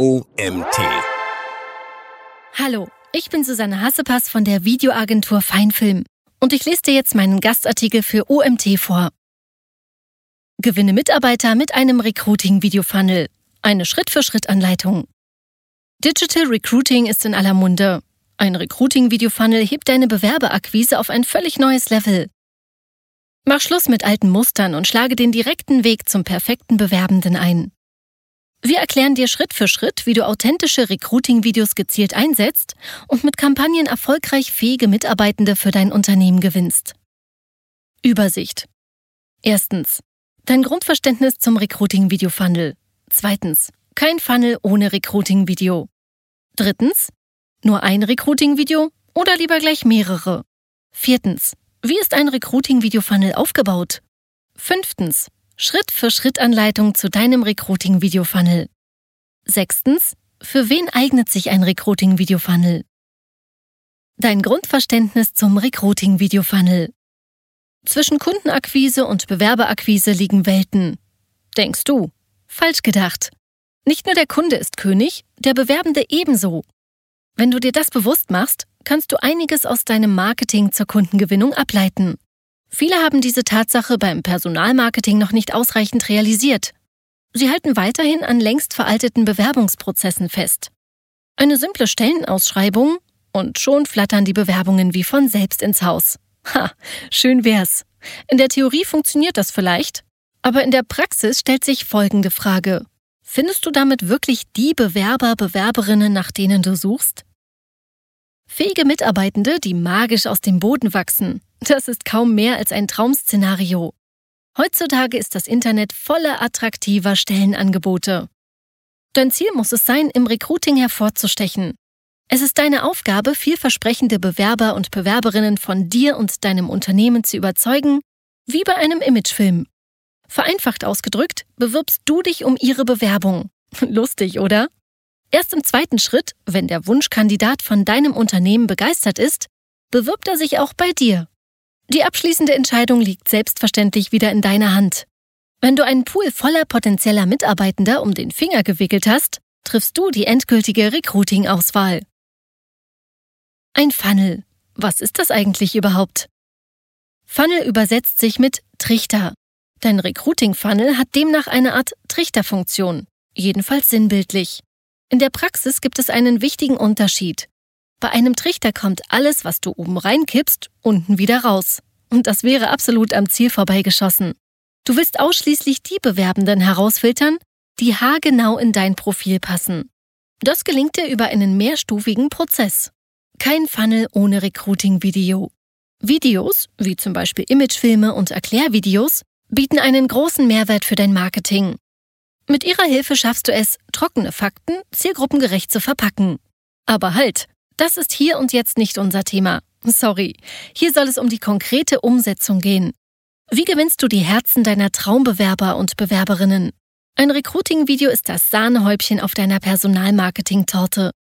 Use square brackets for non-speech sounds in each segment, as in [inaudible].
OMT. Hallo, ich bin Susanne Hassepass von der Videoagentur Feinfilm und ich lese dir jetzt meinen Gastartikel für OMT vor. Gewinne Mitarbeiter mit einem Recruiting-Video-Funnel. Eine Schritt-für-Schritt-Anleitung. Digital Recruiting ist in aller Munde. Ein Recruiting-Video-Funnel hebt deine Bewerberakquise auf ein völlig neues Level. Mach Schluss mit alten Mustern und schlage den direkten Weg zum perfekten Bewerbenden ein. Wir erklären dir Schritt für Schritt, wie du authentische Recruiting-Videos gezielt einsetzt und mit Kampagnen erfolgreich fähige Mitarbeitende für dein Unternehmen gewinnst. Übersicht. Erstens. Dein Grundverständnis zum Recruiting-Video-Funnel. Zweitens. Kein Funnel ohne Recruiting-Video. Drittens. Nur ein Recruiting-Video oder lieber gleich mehrere. Viertens. Wie ist ein Recruiting-Video-Funnel aufgebaut? Fünftens. Schritt-für-Schritt-Anleitung zu deinem Recruiting-Video-Funnel. Sechstens. Für wen eignet sich ein Recruiting-Video-Funnel? Dein Grundverständnis zum Recruiting-Video-Funnel. Zwischen Kundenakquise und Bewerberakquise liegen Welten. Denkst du? Falsch gedacht. Nicht nur der Kunde ist König, der Bewerbende ebenso. Wenn du dir das bewusst machst, kannst du einiges aus deinem Marketing zur Kundengewinnung ableiten. Viele haben diese Tatsache beim Personalmarketing noch nicht ausreichend realisiert. Sie halten weiterhin an längst veralteten Bewerbungsprozessen fest. Eine simple Stellenausschreibung und schon flattern die Bewerbungen wie von selbst ins Haus. Ha, schön wär's. In der Theorie funktioniert das vielleicht, aber in der Praxis stellt sich folgende Frage. Findest du damit wirklich die Bewerber, Bewerberinnen, nach denen du suchst? Fähige Mitarbeitende, die magisch aus dem Boden wachsen, das ist kaum mehr als ein Traumszenario. Heutzutage ist das Internet voller attraktiver Stellenangebote. Dein Ziel muss es sein, im Recruiting hervorzustechen. Es ist deine Aufgabe, vielversprechende Bewerber und Bewerberinnen von dir und deinem Unternehmen zu überzeugen, wie bei einem Imagefilm. Vereinfacht ausgedrückt, bewirbst du dich um ihre Bewerbung. [laughs] Lustig, oder? Erst im zweiten Schritt, wenn der Wunschkandidat von deinem Unternehmen begeistert ist, bewirbt er sich auch bei dir. Die abschließende Entscheidung liegt selbstverständlich wieder in deiner Hand. Wenn du einen Pool voller potenzieller Mitarbeitender um den Finger gewickelt hast, triffst du die endgültige Recruiting-Auswahl. Ein Funnel. Was ist das eigentlich überhaupt? Funnel übersetzt sich mit Trichter. Dein Recruiting-Funnel hat demnach eine Art Trichterfunktion, jedenfalls sinnbildlich. In der Praxis gibt es einen wichtigen Unterschied. Bei einem Trichter kommt alles, was du oben reinkippst, unten wieder raus. Und das wäre absolut am Ziel vorbeigeschossen. Du willst ausschließlich die Bewerbenden herausfiltern, die haargenau in dein Profil passen. Das gelingt dir über einen mehrstufigen Prozess. Kein Funnel ohne Recruiting-Video. Videos, wie zum Beispiel Imagefilme und Erklärvideos, bieten einen großen Mehrwert für dein Marketing. Mit ihrer Hilfe schaffst du es, trockene Fakten zielgruppengerecht zu verpacken. Aber halt, das ist hier und jetzt nicht unser Thema. Sorry, hier soll es um die konkrete Umsetzung gehen. Wie gewinnst du die Herzen deiner Traumbewerber und Bewerberinnen? Ein Recruiting-Video ist das Sahnehäubchen auf deiner Personalmarketing-Torte.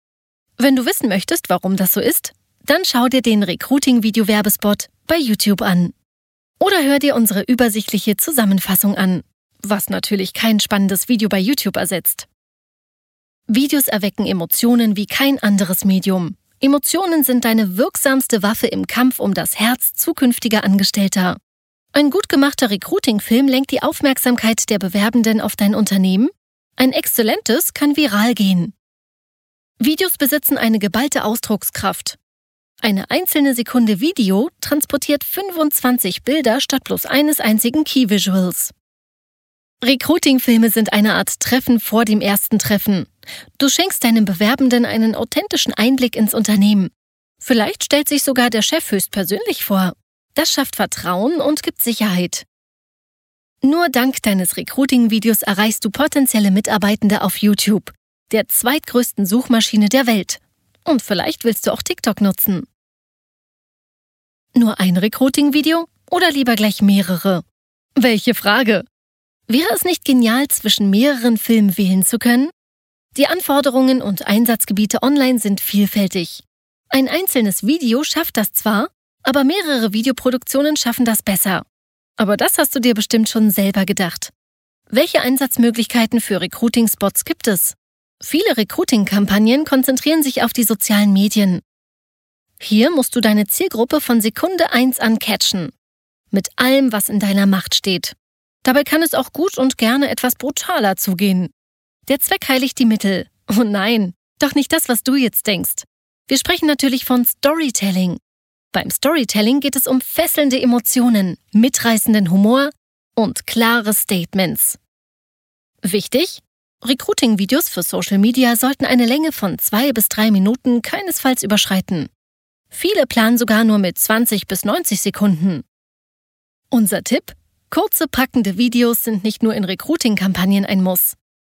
Wenn du wissen möchtest, warum das so ist, dann schau dir den Recruiting-Video-Werbespot bei YouTube an. Oder hör dir unsere übersichtliche Zusammenfassung an, was natürlich kein spannendes Video bei YouTube ersetzt. Videos erwecken Emotionen wie kein anderes Medium. Emotionen sind deine wirksamste Waffe im Kampf um das Herz zukünftiger Angestellter. Ein gut gemachter Recruiting-Film lenkt die Aufmerksamkeit der Bewerbenden auf dein Unternehmen. Ein exzellentes kann viral gehen. Videos besitzen eine geballte Ausdruckskraft. Eine einzelne Sekunde Video transportiert 25 Bilder statt bloß eines einzigen Key Visuals. Recruiting-Filme sind eine Art Treffen vor dem ersten Treffen. Du schenkst deinem Bewerbenden einen authentischen Einblick ins Unternehmen. Vielleicht stellt sich sogar der Chef höchstpersönlich vor. Das schafft Vertrauen und gibt Sicherheit. Nur dank deines Recruiting-Videos erreichst du potenzielle Mitarbeitende auf YouTube, der zweitgrößten Suchmaschine der Welt. Und vielleicht willst du auch TikTok nutzen. Nur ein Recruiting-Video oder lieber gleich mehrere? Welche Frage? Wäre es nicht genial, zwischen mehreren Filmen wählen zu können? Die Anforderungen und Einsatzgebiete online sind vielfältig. Ein einzelnes Video schafft das zwar, aber mehrere Videoproduktionen schaffen das besser. Aber das hast du dir bestimmt schon selber gedacht. Welche Einsatzmöglichkeiten für Recruiting-Spots gibt es? Viele Recruiting-Kampagnen konzentrieren sich auf die sozialen Medien. Hier musst du deine Zielgruppe von Sekunde 1 an catchen. Mit allem, was in deiner Macht steht. Dabei kann es auch gut und gerne etwas brutaler zugehen. Der Zweck heiligt die Mittel. [laughs] Oh nein, doch nicht das, was du jetzt denkst. Wir sprechen natürlich von Storytelling. Beim Storytelling geht es um fesselnde Emotionen, mitreißenden Humor und klare Statements. Wichtig? Recruiting-Videos für Social Media sollten eine Länge von zwei bis drei Minuten keinesfalls überschreiten. Viele planen sogar nur mit 20 bis 90 Sekunden. Unser Tipp? Kurze, packende Videos sind nicht nur in Recruiting-Kampagnen ein Muss.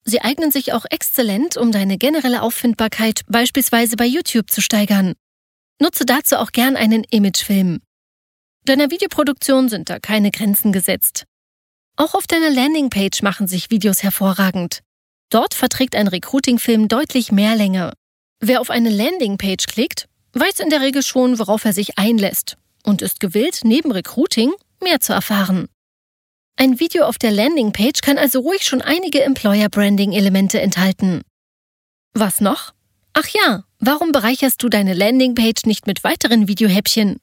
Sie eignen sich auch exzellent, um deine generelle Auffindbarkeit beispielsweise bei YouTube zu steigern. Nutze dazu auch gern einen Imagefilm. Deiner Videoproduktion sind da keine Grenzen gesetzt. Auch auf deiner Landingpage machen sich Videos hervorragend. Dort verträgt ein Recruiting-Film deutlich mehr Länge. Wer auf eine Landingpage klickt, weiß in der Regel schon, worauf er sich einlässt und ist gewillt, neben Recruiting mehr zu erfahren. Ein Video auf der Landingpage kann also ruhig schon einige Employer-Branding-Elemente enthalten. Was noch? Ach ja, warum bereicherst du deine Landingpage nicht mit weiteren Videohäppchen?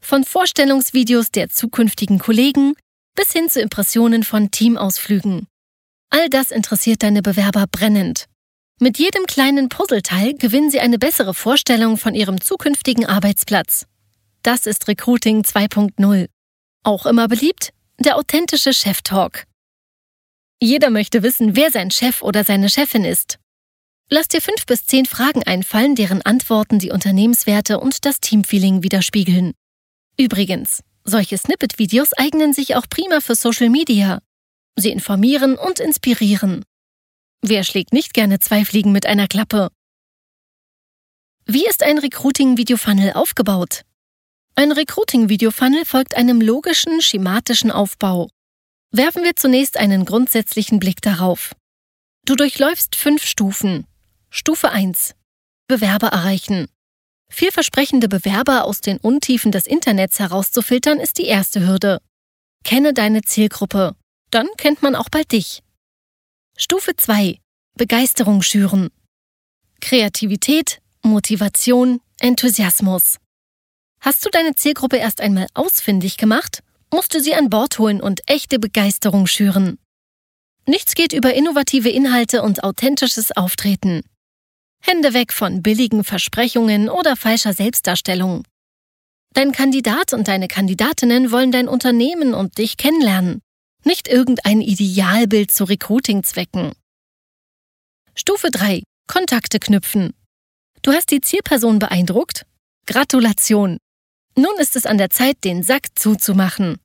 Von Vorstellungsvideos der zukünftigen Kollegen bis hin zu Impressionen von Teamausflügen. All das interessiert deine Bewerber brennend. Mit jedem kleinen Puzzleteil gewinnen sie eine bessere Vorstellung von ihrem zukünftigen Arbeitsplatz. Das ist Recruiting 2.0. Auch immer beliebt der authentische Chef-Talk. Jeder möchte wissen, wer sein Chef oder seine Chefin ist. Lass dir fünf bis zehn Fragen einfallen, deren Antworten die Unternehmenswerte und das Teamfeeling widerspiegeln. Übrigens, solche Snippet-Videos eignen sich auch prima für Social Media. Sie informieren und inspirieren. Wer schlägt nicht gerne zwei Fliegen mit einer Klappe? Wie ist ein Recruiting-Video-Funnel aufgebaut? Ein Recruiting-Video-Funnel folgt einem logischen, schematischen Aufbau. Werfen wir zunächst einen grundsätzlichen Blick darauf. Du durchläufst fünf Stufen. Stufe 1. Bewerber erreichen. Vielversprechende Bewerber aus den Untiefen des Internets herauszufiltern ist die erste Hürde. Kenne deine Zielgruppe. Dann kennt man auch bald dich. Stufe 2. Begeisterung schüren. Kreativität, Motivation, Enthusiasmus. Hast du deine Zielgruppe erst einmal ausfindig gemacht, musst du sie an Bord holen und echte Begeisterung schüren. Nichts geht über innovative Inhalte und authentisches Auftreten. Hände weg von billigen Versprechungen oder falscher Selbstdarstellung. Dein Kandidat und deine Kandidatinnen wollen dein Unternehmen und dich kennenlernen, nicht irgendein Idealbild zu Recruiting-Zwecken. Stufe 3. Kontakte knüpfen. Du hast die Zielperson beeindruckt? Gratulation! Nun ist es an der Zeit, den Sack zuzumachen.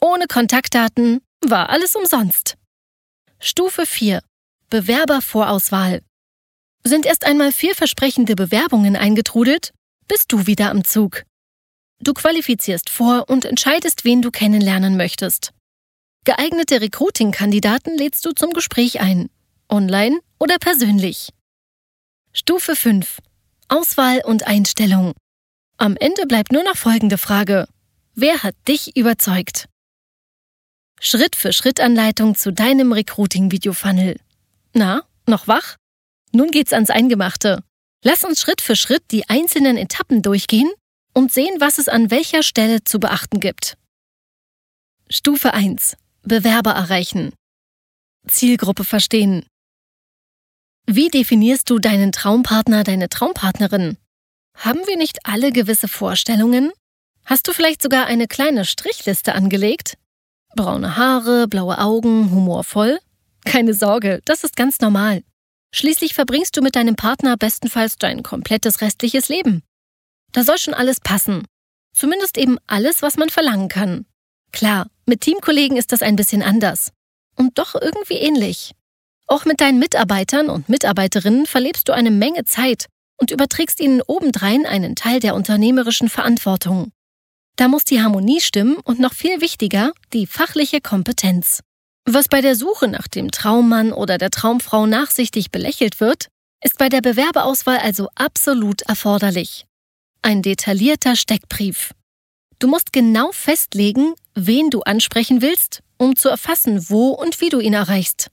Ohne Kontaktdaten war alles umsonst. Stufe 4. Bewerbervorauswahl. Sind erst einmal vielversprechende Bewerbungen eingetrudelt, bist du wieder am Zug. Du qualifizierst vor und entscheidest, wen du kennenlernen möchtest. Geeignete Recruiting-Kandidaten lädst du zum Gespräch ein, online oder persönlich. Stufe 5. Auswahl und Einstellung. Am Ende bleibt nur noch folgende Frage. Wer hat dich überzeugt? Schritt für Schritt Anleitung zu deinem Recruiting-Video-Funnel. Na, noch wach? Nun geht's ans Eingemachte. Lass uns Schritt für Schritt die einzelnen Etappen durchgehen und sehen, was es an welcher Stelle zu beachten gibt. Stufe 1. Bewerber erreichen. Zielgruppe verstehen. Wie definierst du deinen Traumpartner, deine Traumpartnerin? Haben wir nicht alle gewisse Vorstellungen? Hast du vielleicht sogar eine kleine Strichliste angelegt? Braune Haare, blaue Augen, humorvoll? Keine Sorge, das ist ganz normal. Schließlich verbringst du mit deinem Partner bestenfalls dein komplettes restliches Leben. Da soll schon alles passen. Zumindest eben alles, was man verlangen kann. Klar, mit Teamkollegen ist das ein bisschen anders. Und doch irgendwie ähnlich. Auch mit deinen Mitarbeitern und Mitarbeiterinnen verlebst du eine Menge Zeit und überträgst ihnen obendrein einen Teil der unternehmerischen Verantwortung. Da muss die Harmonie stimmen und noch viel wichtiger, die fachliche Kompetenz. Was bei der Suche nach dem Traummann oder der Traumfrau nachsichtig belächelt wird, ist bei der Bewerbeauswahl also absolut erforderlich. Ein detaillierter Steckbrief. Du musst genau festlegen, wen du ansprechen willst, um zu erfassen, wo und wie du ihn erreichst.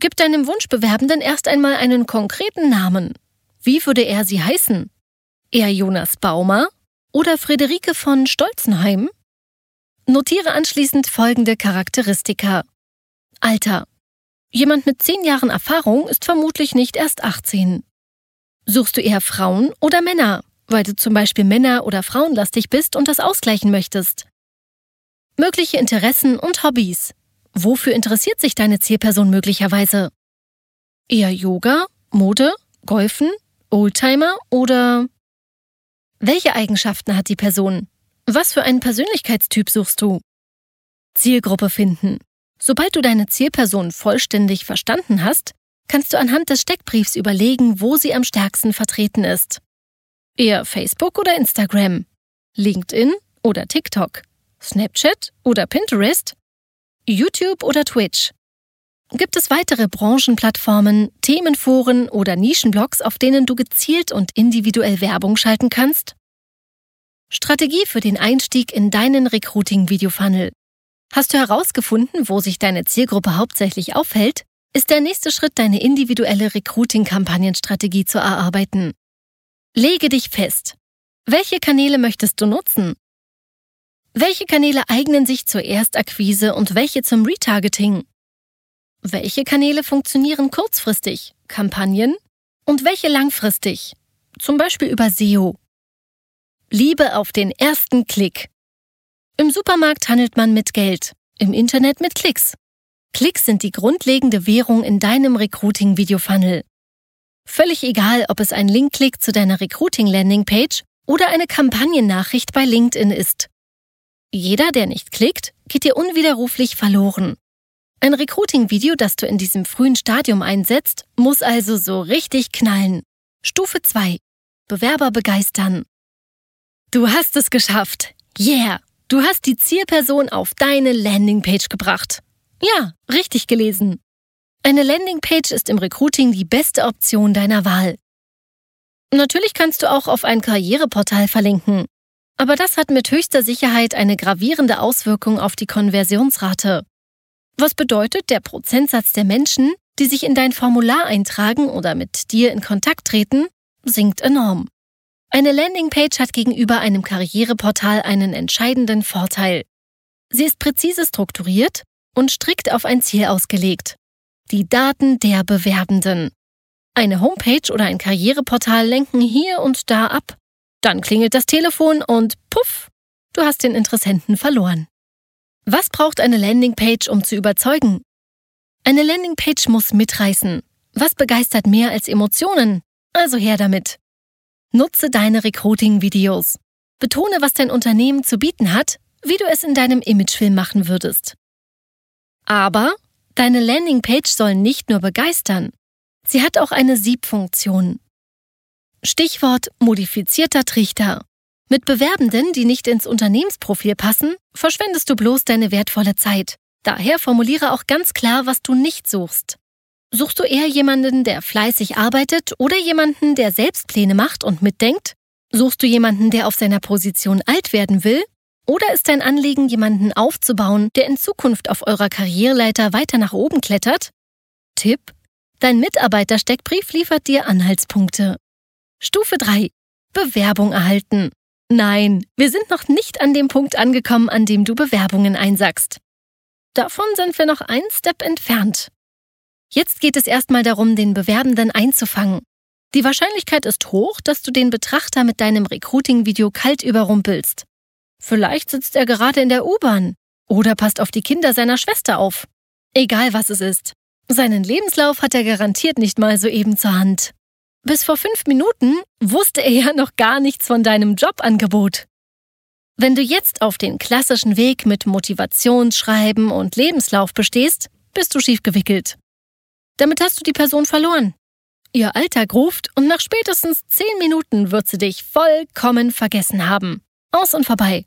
Gib deinem Wunschbewerbenden erst einmal einen konkreten Namen. Wie würde er sie heißen? Eher Jonas Baumer oder Friederike von Stolzenheim? Notiere anschließend folgende Charakteristika. Alter. Jemand mit zehn Jahren Erfahrung ist vermutlich nicht erst 18. Suchst du eher Frauen oder Männer, weil du zum Beispiel Männer- oder Frauenlastig bist und das ausgleichen möchtest? Mögliche Interessen und Hobbys. Wofür interessiert sich deine Zielperson möglicherweise? Eher Yoga, Mode, Golfen, Oldtimer oder welche Eigenschaften hat die Person? Was für einen Persönlichkeitstyp suchst du? Zielgruppe finden. Sobald du deine Zielperson vollständig verstanden hast, kannst du anhand des Steckbriefs überlegen, wo sie am stärksten vertreten ist. Eher Facebook oder Instagram, LinkedIn oder TikTok, Snapchat oder Pinterest YouTube oder Twitch? Gibt es weitere Branchenplattformen, Themenforen oder Nischenblogs, auf denen du gezielt und individuell Werbung schalten kannst? Strategie für den Einstieg in deinen Recruiting-Video-Funnel. Hast du herausgefunden, wo sich deine Zielgruppe hauptsächlich aufhält? Ist der nächste Schritt, deine individuelle Recruiting-Kampagnenstrategie zu erarbeiten. Lege dich fest. Welche Kanäle möchtest du nutzen? Welche Kanäle eignen sich zur Erstakquise und welche zum Retargeting? Welche Kanäle funktionieren kurzfristig, Kampagnen, und welche langfristig, zum Beispiel über SEO? Liebe auf den ersten Klick. Im Supermarkt handelt man mit Geld, im Internet mit Klicks. Klicks sind die grundlegende Währung in deinem Recruiting-Video-Funnel. Völlig egal, ob es ein Linkklick zu deiner Recruiting-Landing-Page oder eine Kampagnennachricht bei LinkedIn ist. Jeder, der nicht klickt, geht dir unwiderruflich verloren. Ein Recruiting-Video, das du in diesem frühen Stadium einsetzt, muss also so richtig knallen. Stufe 2. Bewerber begeistern. Du hast es geschafft. Yeah! Du hast die Zielperson auf deine Landingpage gebracht. Ja, richtig gelesen. Eine Landingpage ist im Recruiting die beste Option deiner Wahl. Natürlich kannst du auch auf ein Karriereportal verlinken. Aber das hat mit höchster Sicherheit eine gravierende Auswirkung auf die Konversionsrate. Was bedeutet, der Prozentsatz der Menschen, die sich in dein Formular eintragen oder mit dir in Kontakt treten, sinkt enorm. Eine Landingpage hat gegenüber einem Karriereportal einen entscheidenden Vorteil. Sie ist präzise strukturiert und strikt auf ein Ziel ausgelegt. Die Daten der Bewerbenden. Eine Homepage oder ein Karriereportal lenken hier und da ab, dann klingelt das Telefon und puff, du hast den Interessenten verloren. Was braucht eine Landingpage, um zu überzeugen? Eine Landingpage muss mitreißen. Was begeistert mehr als Emotionen? Also her damit. Nutze deine Recruiting-Videos. Betone, was dein Unternehmen zu bieten hat, wie du es in deinem Imagefilm machen würdest. Aber deine Landingpage soll nicht nur begeistern. Sie hat auch eine Siebfunktion. Stichwort modifizierter Trichter. Mit Bewerbenden, die nicht ins Unternehmensprofil passen, verschwendest du bloß deine wertvolle Zeit. Daher formuliere auch ganz klar, was du nicht suchst. Suchst du eher jemanden, der fleißig arbeitet oder jemanden, der selbst Pläne macht und mitdenkt? Suchst du jemanden, der auf seiner Position alt werden will? Oder ist dein Anliegen, jemanden aufzubauen, der in Zukunft auf eurer Karriereleiter weiter nach oben klettert? Tipp: Dein Mitarbeitersteckbrief liefert dir Anhaltspunkte. Stufe 3. Bewerbung erhalten. Nein, wir sind noch nicht an dem Punkt angekommen, an dem du Bewerbungen einsackst. Davon sind wir noch einen Step entfernt. Jetzt geht es erstmal darum, den Bewerbenden einzufangen. Die Wahrscheinlichkeit ist hoch, dass du den Betrachter mit deinem Recruiting-Video kalt überrumpelst. Vielleicht sitzt er gerade in der U-Bahn oder passt auf die Kinder seiner Schwester auf. Egal was es ist. Seinen Lebenslauf hat er garantiert nicht mal so eben zur Hand. Bis vor fünf Minuten wusste er ja noch gar nichts von deinem Jobangebot. Wenn du jetzt auf den klassischen Weg mit Motivationsschreiben und Lebenslauf bestehst, bist du schief gewickelt. Damit hast du die Person verloren. Ihr Alltag ruft und nach spätestens zehn Minuten wird sie dich vollkommen vergessen haben. Aus und vorbei.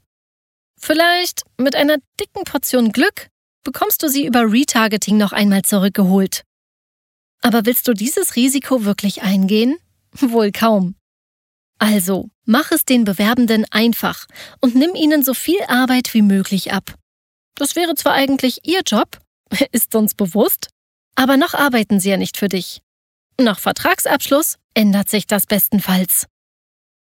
Vielleicht mit einer dicken Portion Glück bekommst du sie über Retargeting noch einmal zurückgeholt. Aber willst du dieses Risiko wirklich eingehen? [laughs] Wohl kaum. Also, mach es den Bewerbenden einfach und nimm ihnen so viel Arbeit wie möglich ab. Das wäre zwar eigentlich ihr Job, [laughs] ist uns bewusst, Aber noch arbeiten sie ja nicht für dich. Nach Vertragsabschluss ändert sich das bestenfalls.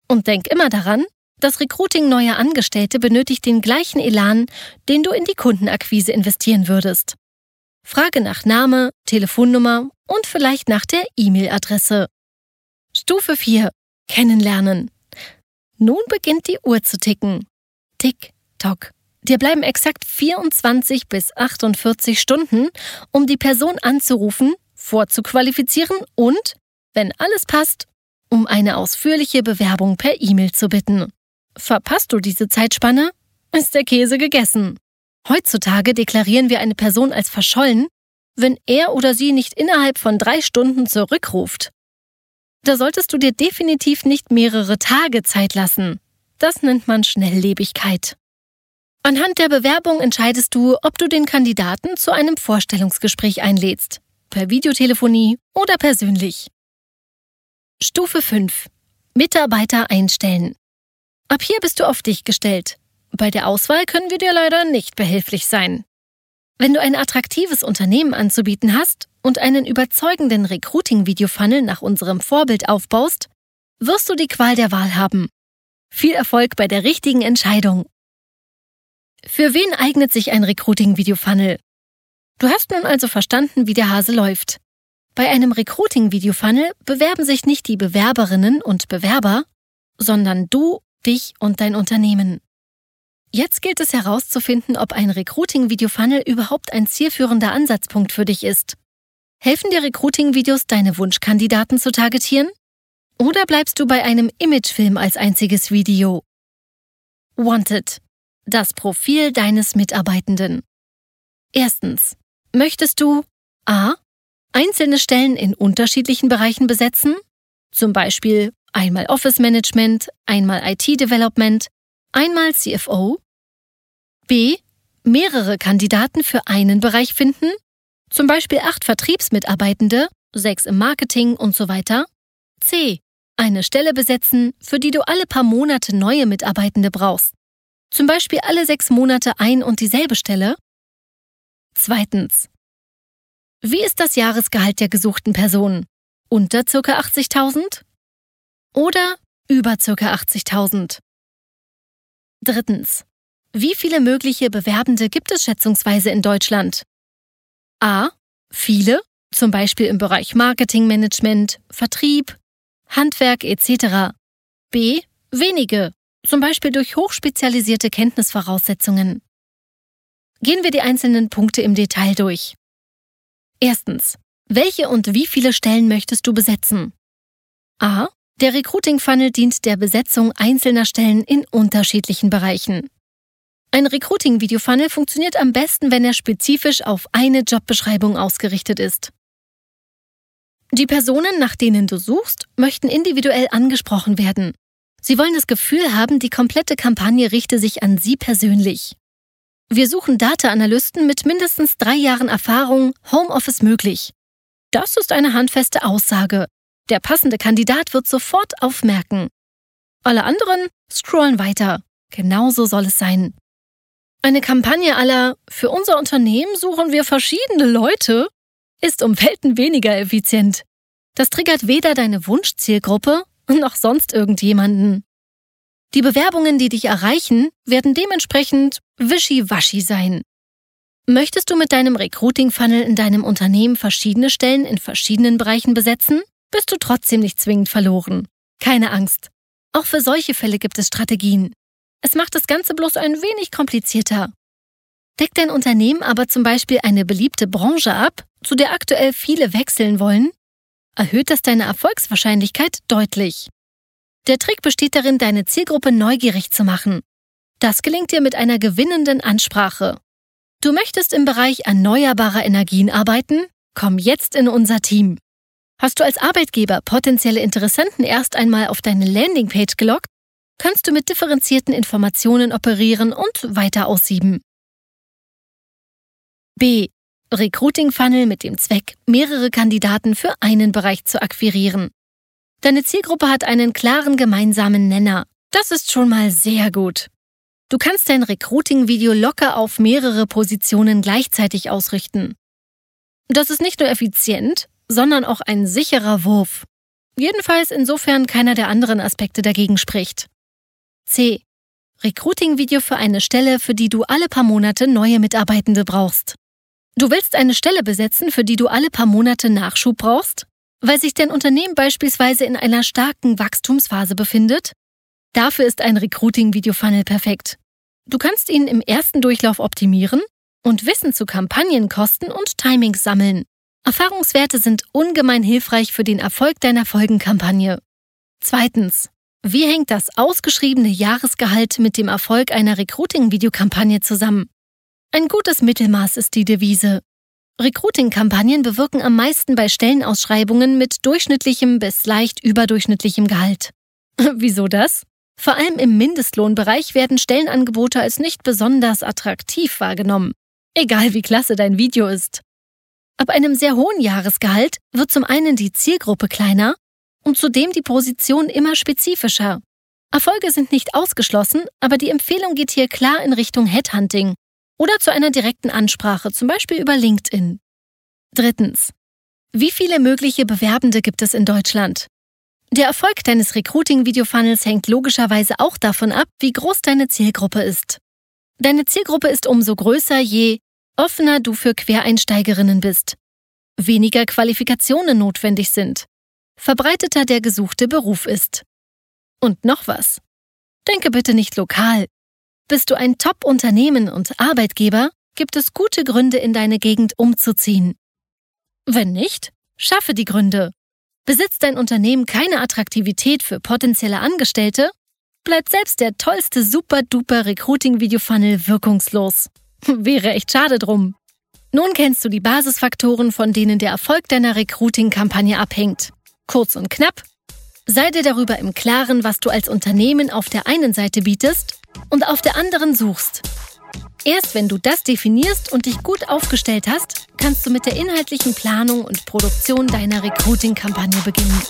Und denk immer daran, das Recruiting neuer Angestellte benötigt den gleichen Elan, den du in die Kundenakquise investieren würdest. Frage nach Name, Telefonnummer und vielleicht nach der E-Mail-Adresse. Stufe 4. Kennenlernen. Nun beginnt die Uhr zu ticken. Tick, tock. Dir bleiben exakt 24 bis 48 Stunden, um die Person anzurufen, vorzuqualifizieren und, wenn alles passt, um eine ausführliche Bewerbung per E-Mail zu bitten. Verpasst du diese Zeitspanne, ist der Käse gegessen. Heutzutage deklarieren wir eine Person als verschollen, wenn er oder sie nicht innerhalb von drei Stunden zurückruft. Da solltest du dir definitiv nicht mehrere Tage Zeit lassen. Das nennt man Schnelllebigkeit. Anhand der Bewerbung entscheidest du, ob du den Kandidaten zu einem Vorstellungsgespräch einlädst, per Videotelefonie oder persönlich. Stufe 5. Mitarbeiter einstellen. Ab hier bist du auf dich gestellt. Bei der Auswahl können wir dir leider nicht behilflich sein. Wenn du ein attraktives Unternehmen anzubieten hast und einen überzeugenden Recruiting-Video-Funnel nach unserem Vorbild aufbaust, wirst du die Qual der Wahl haben. Viel Erfolg bei der richtigen Entscheidung. Für wen eignet sich ein Recruiting-Video-Funnel? Du hast nun also verstanden, wie der Hase läuft. Bei einem Recruiting-Video-Funnel bewerben sich nicht die Bewerberinnen und Bewerber, sondern du, dich und dein Unternehmen. Jetzt gilt es herauszufinden, ob ein Recruiting-Video-Funnel überhaupt ein zielführender Ansatzpunkt für dich ist. Helfen dir Recruiting-Videos, deine Wunschkandidaten zu targetieren? Oder bleibst du bei einem Imagefilm als einziges Video? Wanted. Das Profil deines Mitarbeitenden. Erstens. Möchtest du a einzelne Stellen in unterschiedlichen Bereichen besetzen, zum Beispiel einmal Office Management, einmal IT Development, einmal CFO, b mehrere Kandidaten für einen Bereich finden, zum Beispiel acht Vertriebsmitarbeitende, sechs im Marketing und so weiter, c eine Stelle besetzen, für die du alle paar Monate neue Mitarbeitende brauchst, zum Beispiel alle sechs Monate ein und dieselbe Stelle. Zweitens. Wie ist das Jahresgehalt der gesuchten Person? Unter ca. 80.000? Oder über ca. 80.000? Drittens. Wie viele mögliche Bewerbende gibt es schätzungsweise in Deutschland? A. Viele, zum Beispiel im Bereich Marketingmanagement, Vertrieb, Handwerk etc. B. Wenige, zum Beispiel durch hochspezialisierte Kenntnisvoraussetzungen. Gehen wir die einzelnen Punkte im Detail durch. Erstens. Welche und wie viele Stellen möchtest du besetzen? A. Der Recruiting-Funnel dient der Besetzung einzelner Stellen in unterschiedlichen Bereichen. Ein Recruiting-Video-Funnel funktioniert am besten, wenn er spezifisch auf eine Jobbeschreibung ausgerichtet ist. Die Personen, nach denen du suchst, möchten individuell angesprochen werden. Sie wollen das Gefühl haben, die komplette Kampagne richte sich an sie persönlich. Wir suchen Data-Analysten mit mindestens drei Jahren Erfahrung, Homeoffice möglich. Das ist eine handfeste Aussage. Der passende Kandidat wird sofort aufmerken. Alle anderen scrollen weiter. Genauso soll es sein. Eine Kampagne aller Für unser Unternehmen suchen wir verschiedene Leute ist um Welten weniger effizient. Das triggert weder deine Wunschzielgruppe noch sonst irgendjemanden. Die Bewerbungen, die dich erreichen, werden dementsprechend wischiwaschi sein. Möchtest du mit deinem Recruiting-Funnel in deinem Unternehmen verschiedene Stellen in verschiedenen Bereichen besetzen, bist du trotzdem nicht zwingend verloren. Keine Angst. Auch für solche Fälle gibt es Strategien. Es macht das Ganze bloß ein wenig komplizierter. Deckt dein Unternehmen aber zum Beispiel eine beliebte Branche ab, zu der aktuell viele wechseln wollen, erhöht das deine Erfolgswahrscheinlichkeit deutlich. Der Trick besteht darin, deine Zielgruppe neugierig zu machen. Das gelingt dir mit einer gewinnenden Ansprache. Du möchtest im Bereich erneuerbarer Energien arbeiten? Komm jetzt in unser Team. Hast du als Arbeitgeber potenzielle Interessenten erst einmal auf deine Landingpage gelockt? Kannst du mit differenzierten Informationen operieren und weiter aussieben. B. Recruiting Funnel mit dem Zweck, mehrere Kandidaten für einen Bereich zu akquirieren. Deine Zielgruppe hat einen klaren gemeinsamen Nenner. Das ist schon mal sehr gut. Du kannst dein Recruiting-Video locker auf mehrere Positionen gleichzeitig ausrichten. Das ist nicht nur effizient, sondern auch ein sicherer Wurf. Jedenfalls insofern keiner der anderen Aspekte dagegen spricht. C. Recruiting-Video für eine Stelle, für die du alle paar Monate neue Mitarbeitende brauchst. Du willst eine Stelle besetzen, für die du alle paar Monate Nachschub brauchst? Weil sich dein Unternehmen beispielsweise in einer starken Wachstumsphase befindet? Dafür ist ein Recruiting-Video-Funnel perfekt. Du kannst ihn im ersten Durchlauf optimieren und Wissen zu Kampagnenkosten und Timings sammeln. Erfahrungswerte sind ungemein hilfreich für den Erfolg deiner Folgenkampagne. Zweitens. Wie hängt das ausgeschriebene Jahresgehalt mit dem Erfolg einer Recruiting-Videokampagne zusammen? Ein gutes Mittelmaß ist die Devise. Recruiting-Kampagnen bewirken am meisten bei Stellenausschreibungen mit durchschnittlichem bis leicht überdurchschnittlichem Gehalt. [laughs] Wieso das? Vor allem im Mindestlohnbereich werden Stellenangebote als nicht besonders attraktiv wahrgenommen. Egal wie klasse dein Video ist. Ab einem sehr hohen Jahresgehalt wird zum einen die Zielgruppe kleiner und zudem die Position immer spezifischer. Erfolge sind nicht ausgeschlossen, aber die Empfehlung geht hier klar in Richtung Headhunting oder zu einer direkten Ansprache, zum Beispiel über LinkedIn. Drittens. Wie viele mögliche Bewerbende gibt es in Deutschland? Der Erfolg deines Recruiting-Video-Funnels hängt logischerweise auch davon ab, wie groß deine Zielgruppe ist. Deine Zielgruppe ist umso größer, je offener du für Quereinsteigerinnen bist, weniger Qualifikationen notwendig sind verbreiteter der gesuchte Beruf ist. Und noch was. Denke bitte nicht lokal. Bist du ein Top-Unternehmen und Arbeitgeber, gibt es gute Gründe, in deine Gegend umzuziehen. Wenn nicht, schaffe die Gründe. Besitzt dein Unternehmen keine Attraktivität für potenzielle Angestellte, bleibt selbst der tollste super-duper Recruiting-Video-Funnel wirkungslos. [laughs] Wäre echt schade drum. Nun kennst du die Basisfaktoren, von denen der Erfolg deiner Recruiting-Kampagne abhängt. Kurz und knapp, sei dir darüber im Klaren, was du als Unternehmen auf der einen Seite bietest und auf der anderen suchst. Erst wenn du das definierst und dich gut aufgestellt hast, kannst du mit der inhaltlichen Planung und Produktion deiner Recruiting-Kampagne beginnen.